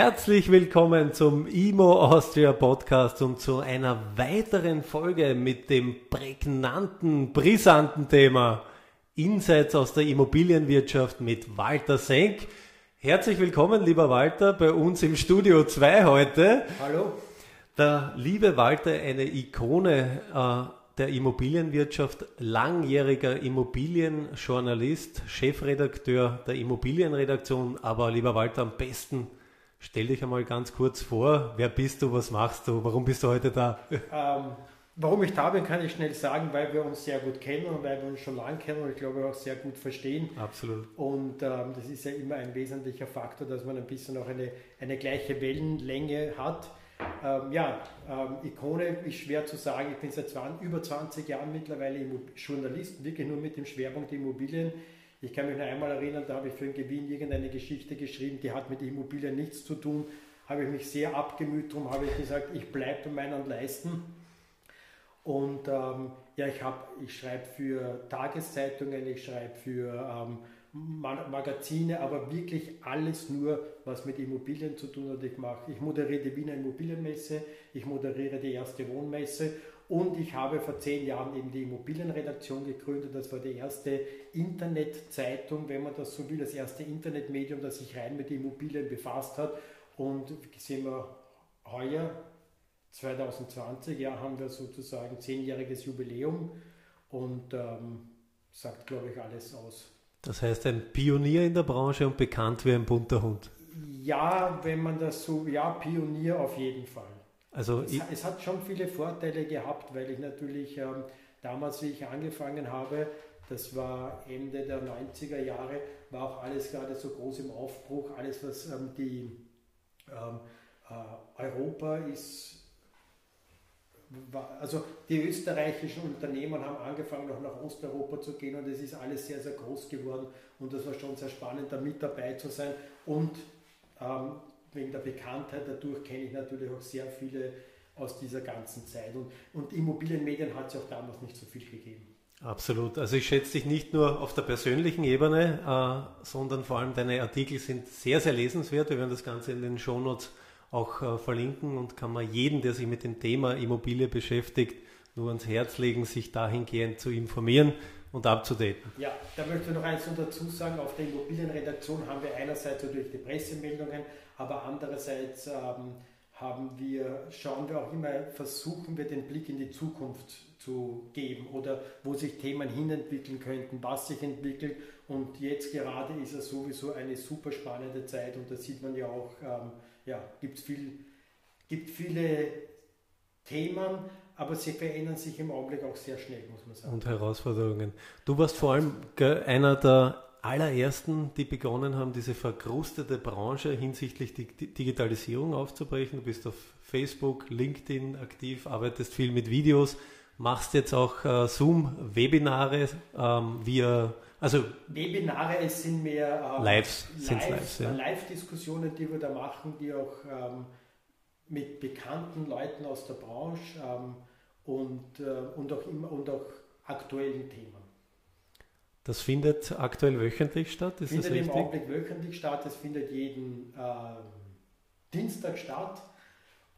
Herzlich willkommen zum IMO Austria Podcast und zu einer weiteren Folge mit dem prägnanten, brisanten Thema Insights aus der Immobilienwirtschaft mit Walter Senk. Herzlich willkommen, lieber Walter, bei uns im Studio 2 heute. Hallo. Der liebe Walter, eine Ikone äh, der Immobilienwirtschaft, langjähriger Immobilienjournalist, Chefredakteur der Immobilienredaktion, aber lieber Walter, am besten Stell dich einmal ganz kurz vor, wer bist du, was machst du, warum bist du heute da? Ähm, warum ich da bin, kann ich schnell sagen, weil wir uns sehr gut kennen und weil wir uns schon lange kennen und ich glaube auch sehr gut verstehen. Absolut. Und ähm, das ist ja immer ein wesentlicher Faktor, dass man ein bisschen auch eine, eine gleiche Wellenlänge hat. Ähm, ja, ähm, Ikone ist schwer zu sagen. Ich bin seit 20, über 20 Jahren mittlerweile Journalist, wirklich nur mit dem Schwerpunkt Immobilien. Ich kann mich noch einmal erinnern, da habe ich für den Gewinn irgendeine Geschichte geschrieben, die hat mit Immobilien nichts zu tun. Habe ich mich sehr abgemüht, darum habe ich gesagt, ich bleibe bei meinen Leisten. Und ähm, ja, ich, ich schreibe für Tageszeitungen, ich schreibe für ähm, Magazine, aber wirklich alles nur, was mit Immobilien zu tun hat. Ich, mache, ich moderiere die Wiener Immobilienmesse, ich moderiere die erste Wohnmesse und ich habe vor zehn Jahren eben die Immobilienredaktion gegründet. Das war die erste Internetzeitung, wenn man das so will, das erste Internetmedium, das sich rein mit Immobilien befasst hat. Und sehen wir heuer, 2020, ja, haben wir sozusagen zehnjähriges Jubiläum und ähm, sagt, glaube ich, alles aus. Das heißt, ein Pionier in der Branche und bekannt wie ein bunter Hund. Ja, wenn man das so, ja, Pionier auf jeden Fall. Also es, es, hat schon viele Vorteile gehabt, weil ich natürlich ähm, damals, wie ich angefangen habe, das war Ende der 90er Jahre, war auch alles gerade so groß im Aufbruch. Alles, was ähm, die ähm, äh, Europa ist, war, also die österreichischen Unternehmen haben angefangen, auch nach Osteuropa zu gehen und es ist alles sehr, sehr groß geworden und das war schon sehr spannend, da mit dabei zu sein. Und ähm, wegen der Bekanntheit dadurch kenne ich natürlich auch sehr viele aus dieser ganzen Zeit. Und, und Immobilienmedien hat es auch damals nicht so viel gegeben. Absolut. Also ich schätze dich nicht nur auf der persönlichen Ebene, äh, sondern vor allem deine Artikel sind sehr, sehr lesenswert. Wir werden das Ganze in den Shownotes auch äh, verlinken und kann man jeden, der sich mit dem Thema Immobilie beschäftigt, nur ans Herz legen, sich dahingehend zu informieren und abzudaten. Ja, da möchte ich noch eins dazu sagen. Auf der Immobilienredaktion haben wir einerseits natürlich die Pressemeldungen, aber andererseits ähm, haben wir, schauen wir auch immer, versuchen wir den Blick in die Zukunft zu geben oder wo sich Themen hinentwickeln könnten, was sich entwickelt. Und jetzt gerade ist es sowieso eine super spannende Zeit und da sieht man ja auch, ähm, ja, gibt viel, gibt viele Themen, aber sie verändern sich im Augenblick auch sehr schnell, muss man sagen. Und Herausforderungen. Du warst vor allem einer der allerersten, die begonnen haben, diese verkrustete Branche hinsichtlich Digitalisierung aufzubrechen. Du bist auf Facebook, LinkedIn aktiv, arbeitest viel mit Videos, machst jetzt auch äh, Zoom-Webinare ähm, via also Webinare es sind mehr äh, Lives, Live, ja. Live-Diskussionen, die wir da machen, die auch ähm, mit bekannten Leuten aus der Branche ähm, und, äh, und, auch immer, und auch aktuellen Themen. Das findet aktuell wöchentlich statt, ist findet im Augenblick wöchentlich statt, es findet jeden äh, Dienstag statt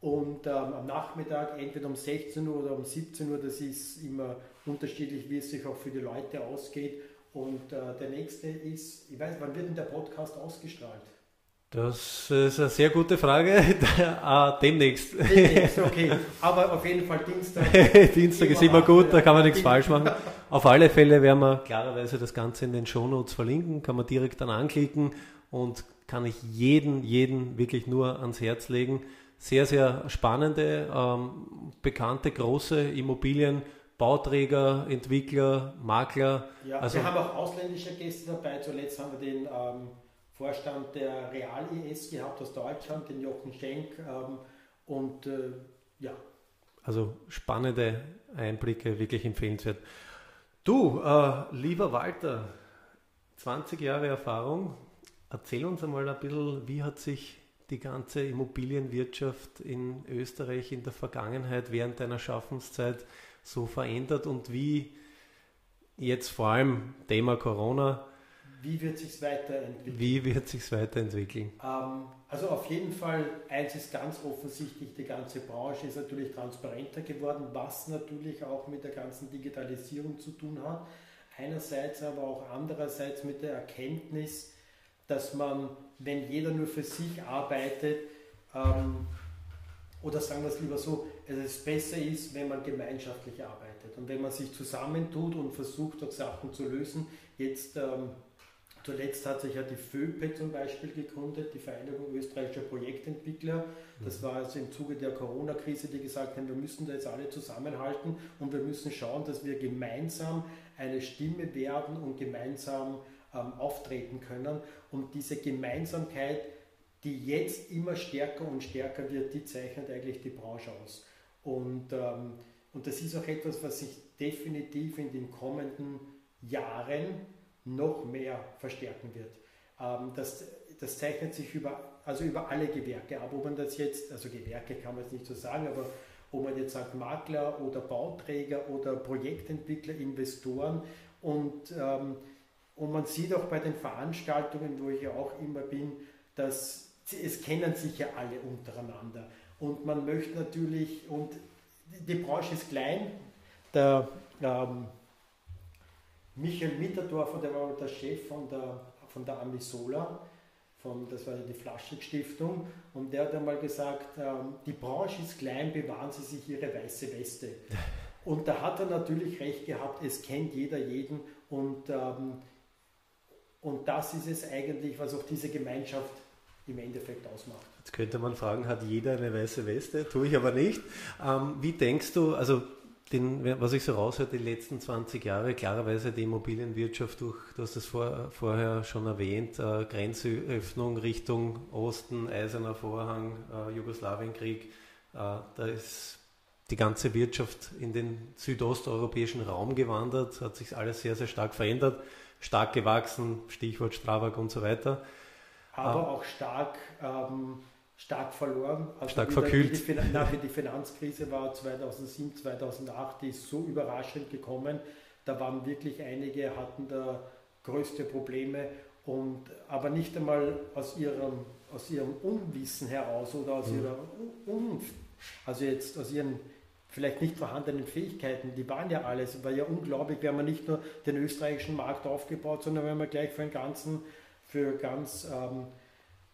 und ähm, am Nachmittag entweder um 16 Uhr oder um 17 Uhr, das ist immer unterschiedlich, wie es sich auch für die Leute ausgeht. Und äh, der nächste ist, ich weiß, wann wird denn der Podcast ausgestrahlt? Das ist eine sehr gute Frage. ah, demnächst. Demnächst, okay. Aber auf jeden Fall Dienstag. Dienstag ist immer gut, da kann man nichts falsch machen. Auf alle Fälle werden wir klarerweise das Ganze in den Shownotes verlinken, kann man direkt dann anklicken und kann ich jeden, jeden wirklich nur ans Herz legen. Sehr, sehr spannende, ähm, bekannte, große Immobilien. Bauträger, Entwickler, Makler. Ja, also wir haben auch ausländische Gäste dabei. Zuletzt haben wir den ähm, Vorstand der Real-IS gehabt aus Deutschland, den Jochen Schenk. Ähm, und äh, ja, also spannende Einblicke, wirklich empfehlenswert. Du, äh, lieber Walter, 20 Jahre Erfahrung, erzähl uns einmal ein bisschen, wie hat sich die ganze Immobilienwirtschaft in Österreich in der Vergangenheit während deiner Schaffenszeit so verändert und wie jetzt vor allem Thema Corona. Wie wird sich weiterentwickeln? Wie wird sich weiterentwickeln? Ähm, also auf jeden Fall, eins ist ganz offensichtlich, die ganze Branche ist natürlich transparenter geworden, was natürlich auch mit der ganzen Digitalisierung zu tun hat. Einerseits aber auch andererseits mit der Erkenntnis, dass man, wenn jeder nur für sich arbeitet, ähm, oder sagen wir es lieber so, dass es besser ist, wenn man gemeinschaftlich arbeitet und wenn man sich zusammentut und versucht, auch Sachen zu lösen. Jetzt ähm, zuletzt hat sich ja die FÖPE zum Beispiel gegründet, die Vereinigung österreichischer Projektentwickler. Das mhm. war also im Zuge der Corona-Krise, die gesagt haben, wir müssen da jetzt alle zusammenhalten und wir müssen schauen, dass wir gemeinsam eine Stimme werden und gemeinsam ähm, auftreten können. Und diese Gemeinsamkeit, die jetzt immer stärker und stärker wird, die zeichnet eigentlich die Branche aus. Und, ähm, und das ist auch etwas, was sich definitiv in den kommenden Jahren noch mehr verstärken wird. Ähm, das, das zeichnet sich über, also über alle Gewerke ab. Ob man das jetzt, also Gewerke kann man jetzt nicht so sagen, aber ob man jetzt sagt Makler oder Bauträger oder Projektentwickler, Investoren und, ähm, und man sieht auch bei den Veranstaltungen, wo ich ja auch immer bin, dass es kennen sich ja alle untereinander. Und man möchte natürlich, und die Branche ist klein, der ähm, Michael Mitterdorfer, der war der Chef von der, von der Amisola, von, das war die Flaschig-Stiftung, und der hat einmal gesagt, ähm, die Branche ist klein, bewahren Sie sich Ihre weiße Weste. Und da hat er natürlich recht gehabt, es kennt jeder jeden und, ähm, und das ist es eigentlich, was auch diese Gemeinschaft im Endeffekt ausmacht. Jetzt könnte man fragen, hat jeder eine weiße Weste? Tue ich aber nicht. Ähm, wie denkst du, also den, was ich so raushöre, die letzten 20 Jahre, klarerweise die Immobilienwirtschaft durch, du hast das vor, vorher schon erwähnt, äh, Grenzöffnung Richtung Osten, Eiserner Vorhang, äh, Jugoslawienkrieg, äh, da ist die ganze Wirtschaft in den südosteuropäischen Raum gewandert, hat sich alles sehr, sehr stark verändert, stark gewachsen, Stichwort Strabag und so weiter. Aber ah. auch stark ähm, stark verloren. Also stark verkühlt. Die, die, die Finanzkrise war 2007, 2008, die ist so überraschend gekommen. Da waren wirklich einige, hatten da größte Probleme und aber nicht einmal aus ihrem, aus ihrem Unwissen heraus oder aus mhm. ihrer Un, also jetzt aus ihren vielleicht nicht vorhandenen Fähigkeiten, die waren ja alles, war ja unglaublich, wir haben nicht nur den österreichischen Markt aufgebaut, sondern wir haben gleich für den ganzen, für ganz ähm,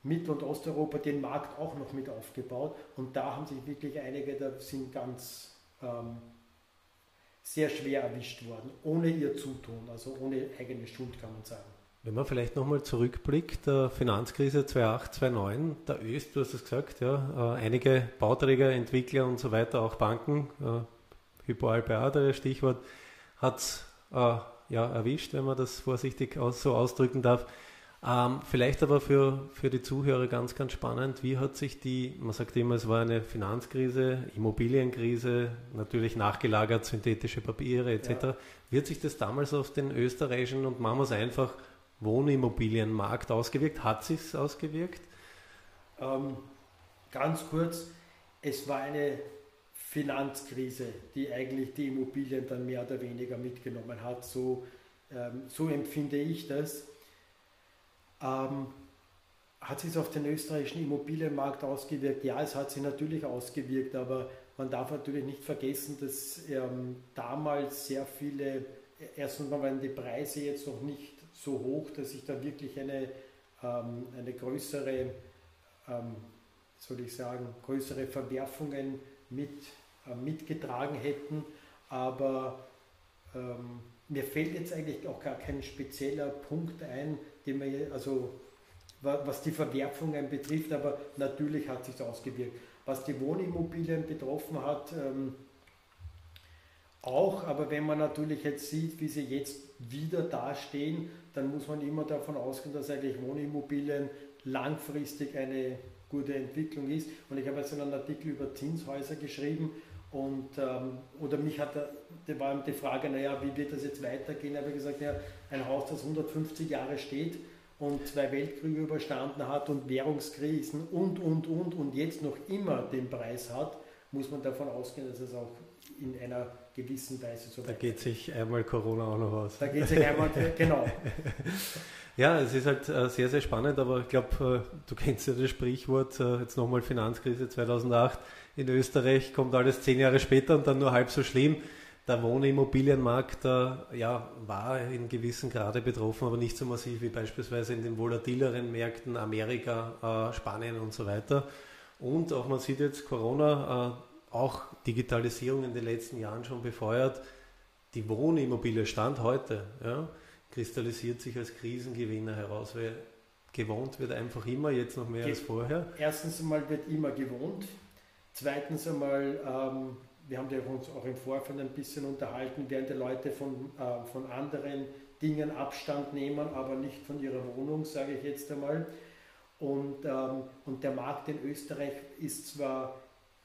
Mittel- und Osteuropa den Markt auch noch mit aufgebaut. Und da haben sich wirklich einige, da sind ganz ähm, sehr schwer erwischt worden, ohne ihr Zutun, also ohne eigene Schuld, kann man sagen. Wenn man vielleicht nochmal zurückblickt, der Finanzkrise 2008, 2009, der Öst, du hast es gesagt, ja, äh, einige Bauträger, Entwickler und so weiter, auch Banken, äh, Hypo Alpe der Stichwort, hat es äh, ja, erwischt, wenn man das vorsichtig aus, so ausdrücken darf. Ähm, vielleicht aber für, für die Zuhörer ganz, ganz spannend, wie hat sich die, man sagt immer, es war eine Finanzkrise, Immobilienkrise, natürlich nachgelagert, synthetische Papiere etc. Ja. Wird sich das damals auf den österreichischen und machen wir es einfach Wohnimmobilienmarkt ausgewirkt? Hat sich es ausgewirkt? Ähm, ganz kurz, es war eine Finanzkrise, die eigentlich die Immobilien dann mehr oder weniger mitgenommen hat. So, ähm, so empfinde ich das. Ähm, hat sich auf den österreichischen Immobilienmarkt ausgewirkt? Ja, es hat sich natürlich ausgewirkt, aber man darf natürlich nicht vergessen, dass ähm, damals sehr viele, erstens mal waren die Preise jetzt noch nicht so hoch, dass sich da wirklich eine, ähm, eine größere, ähm, soll ich sagen, größere Verwerfungen mit, äh, mitgetragen hätten. Aber ähm, mir fällt jetzt eigentlich auch gar kein spezieller Punkt ein, den wir, also was die Verwerfungen betrifft, aber natürlich hat sich ausgewirkt. Was die Wohnimmobilien betroffen hat, ähm, auch, aber wenn man natürlich jetzt sieht, wie sie jetzt wieder dastehen, dann muss man immer davon ausgehen, dass eigentlich Wohnimmobilien langfristig eine gute Entwicklung ist. Und ich habe jetzt einen Artikel über Zinshäuser geschrieben Und, ähm, oder mich hat, da war die Frage, naja, wie wird das jetzt weitergehen? Da habe gesagt, ja, ein Haus, das 150 Jahre steht und zwei Weltkriege überstanden hat und Währungskrisen und, und, und und jetzt noch immer den Preis hat, muss man davon ausgehen, dass es auch in einer gewissen Weise so Da geht sich einmal Corona auch noch aus. Da geht sich einmal, genau. Ja, es ist halt äh, sehr, sehr spannend, aber ich glaube, äh, du kennst ja das Sprichwort, äh, jetzt nochmal Finanzkrise 2008 in Österreich, kommt alles zehn Jahre später und dann nur halb so schlimm. Der Wohnimmobilienmarkt ja, war in gewissem Grade betroffen, aber nicht so massiv wie beispielsweise in den volatileren Märkten Amerika, Spanien und so weiter. Und auch man sieht jetzt Corona, auch Digitalisierung in den letzten Jahren schon befeuert. Die Wohnimmobilie stand heute. Ja, kristallisiert sich als Krisengewinner heraus, weil gewohnt wird einfach immer, jetzt noch mehr Ge als vorher. Erstens einmal wird immer gewohnt. Zweitens einmal, ähm, wir haben uns auch im Vorfeld ein bisschen unterhalten, während die Leute von, äh, von anderen Dingen Abstand nehmen, aber nicht von ihrer Wohnung, sage ich jetzt einmal. Und, ähm, und der Markt in Österreich ist zwar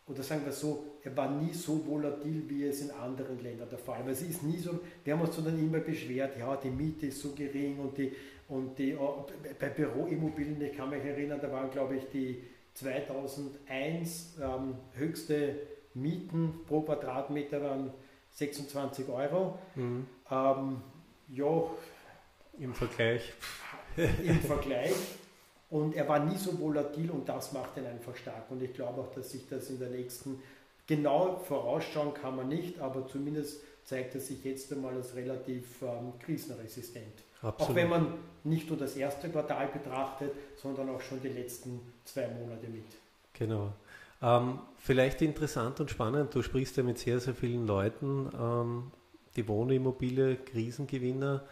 oder sagen wir so, er war nie so volatil, wie es in anderen Ländern der Fall war. Es ist nie so, wir haben uns dann immer beschwert, ja, die Miete ist so gering und die, und die oh, bei Büroimmobilien, ich kann mich erinnern, da waren, glaube ich, die 2001 ähm, höchste Mieten pro Quadratmeter waren 26 Euro. Mhm. Ähm, ja, im Vergleich. Im Vergleich. Und er war nie so volatil und das macht ihn einfach stark. Und ich glaube auch, dass sich das in der nächsten, genau vorausschauen kann man nicht, aber zumindest zeigt er sich jetzt einmal als relativ ähm, krisenresistent. Absolut. Auch wenn man nicht nur das erste Quartal betrachtet, sondern auch schon die letzten zwei Monate mit. Genau. Ähm, vielleicht interessant und spannend, du sprichst ja mit sehr, sehr vielen Leuten, ähm, die Wohnimmobilie, Krisengewinner,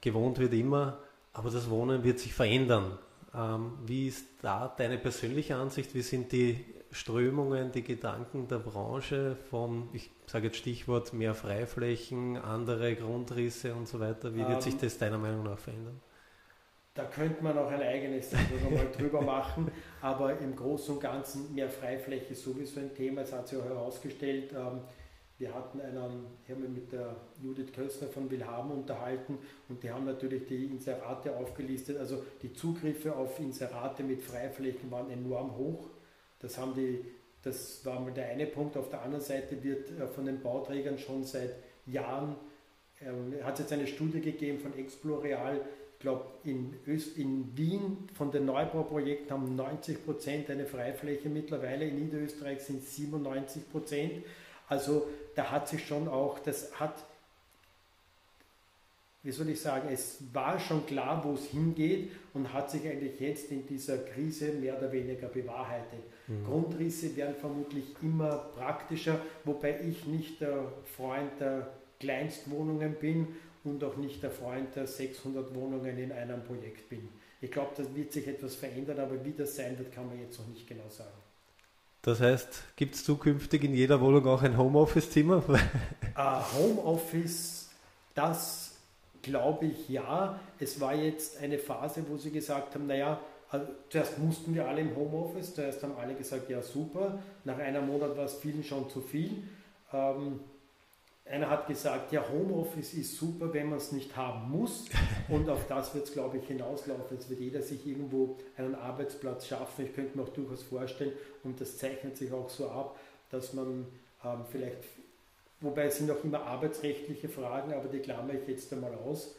gewohnt wird immer, aber das Wohnen wird sich verändern. Ähm, wie ist da deine persönliche Ansicht? Wie sind die Strömungen, die Gedanken der Branche von, ich sage jetzt Stichwort, mehr Freiflächen, andere Grundrisse und so weiter? Wie wird ähm, sich das deiner Meinung nach verändern? Da könnte man auch ein eigenes mal drüber machen, aber im Großen und Ganzen mehr Freifläche ist sowieso ein Thema. Es hat sich auch herausgestellt, ähm, wir hatten einen, ich habe mich mit der Judith Kössner von Wilhelm unterhalten und die haben natürlich die Inserate aufgelistet. Also die Zugriffe auf Inserate mit Freiflächen waren enorm hoch. Das haben die, das war mal der eine Punkt. Auf der anderen Seite wird äh, von den Bauträgern schon seit Jahren, äh, hat es jetzt eine Studie gegeben von Exploreal, glaube in, in Wien von den Neubauprojekten haben 90 Prozent eine Freifläche mittlerweile, in Niederösterreich sind es 97 Prozent. Also da hat sich schon auch, das hat, wie soll ich sagen, es war schon klar, wo es hingeht und hat sich eigentlich jetzt in dieser Krise mehr oder weniger bewahrheitet. Mhm. Grundrisse werden vermutlich immer praktischer, wobei ich nicht der Freund der Kleinstwohnungen bin und auch nicht der Freund der 600 Wohnungen in einem Projekt bin. Ich glaube, das wird sich etwas verändern, aber wie das sein wird, kann man jetzt noch nicht genau sagen. Das heißt, gibt es zukünftig in jeder Wohnung auch ein Homeoffice-Zimmer? uh, Homeoffice, das glaube ich ja. Es war jetzt eine Phase, wo sie gesagt haben, naja, also zuerst mussten wir alle im Homeoffice, zuerst haben alle gesagt, ja super, nach einem Monat war es vielen schon zu viel. Ähm, einer hat gesagt, ja, Homeoffice ist super, wenn man es nicht haben muss. Und auf das wird es, glaube ich, hinauslaufen. Es wird jeder sich irgendwo einen Arbeitsplatz schaffen. Ich könnte mir auch durchaus vorstellen, und das zeichnet sich auch so ab, dass man ähm, vielleicht, wobei es sind auch immer arbeitsrechtliche Fragen, aber die klammere ich jetzt einmal aus,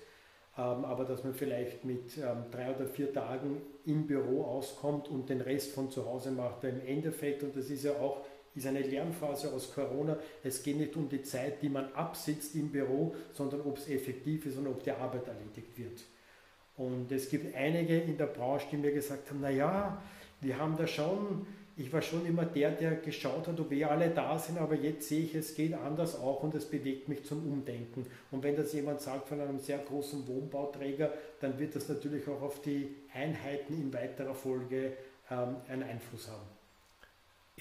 ähm, aber dass man vielleicht mit ähm, drei oder vier Tagen im Büro auskommt und den Rest von zu Hause macht. Im Endeffekt, und das ist ja auch ist eine Lernphase aus Corona. Es geht nicht um die Zeit, die man absitzt im Büro, sondern ob es effektiv ist und ob die Arbeit erledigt wird. Und es gibt einige in der Branche, die mir gesagt haben, naja, wir haben da schon, ich war schon immer der, der geschaut hat, ob wir alle da sind, aber jetzt sehe ich, es geht anders auch und es bewegt mich zum Umdenken. Und wenn das jemand sagt von einem sehr großen Wohnbauträger, dann wird das natürlich auch auf die Einheiten in weiterer Folge ähm, einen Einfluss haben.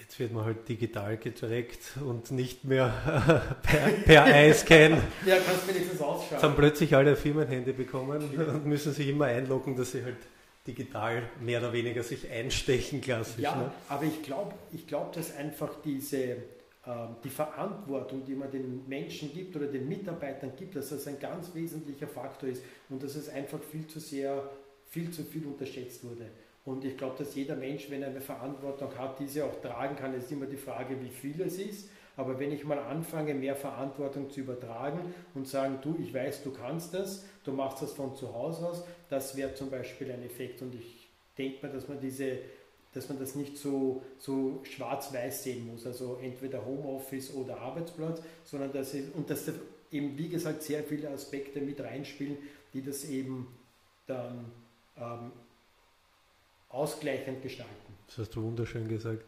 Jetzt wird man halt digital getrackt und nicht mehr per, per Eye-Scan. ja, kannst wenigstens ausschauen. Jetzt haben plötzlich alle Firmenhände bekommen ja. und müssen sich immer einloggen, dass sie halt digital mehr oder weniger sich einstechen, klassisch. Ja, ne? aber ich glaube, ich glaub, dass einfach diese ähm, die Verantwortung, die man den Menschen gibt oder den Mitarbeitern gibt, dass das ein ganz wesentlicher Faktor ist und dass es einfach viel zu sehr, viel zu viel unterschätzt wurde. Und ich glaube, dass jeder Mensch, wenn er eine Verantwortung hat, diese auch tragen kann. Es ist immer die Frage, wie viel es ist. Aber wenn ich mal anfange, mehr Verantwortung zu übertragen und sagen, du, ich weiß, du kannst das, du machst das von zu Hause aus, das wäre zum Beispiel ein Effekt. Und ich denke mal, dass man diese dass man das nicht so, so schwarz-weiß sehen muss, also entweder Homeoffice oder Arbeitsplatz, sondern dass es, und dass da eben, wie gesagt, sehr viele Aspekte mit reinspielen, die das eben dann ähm, ausgleichend gestalten. Das hast du wunderschön gesagt.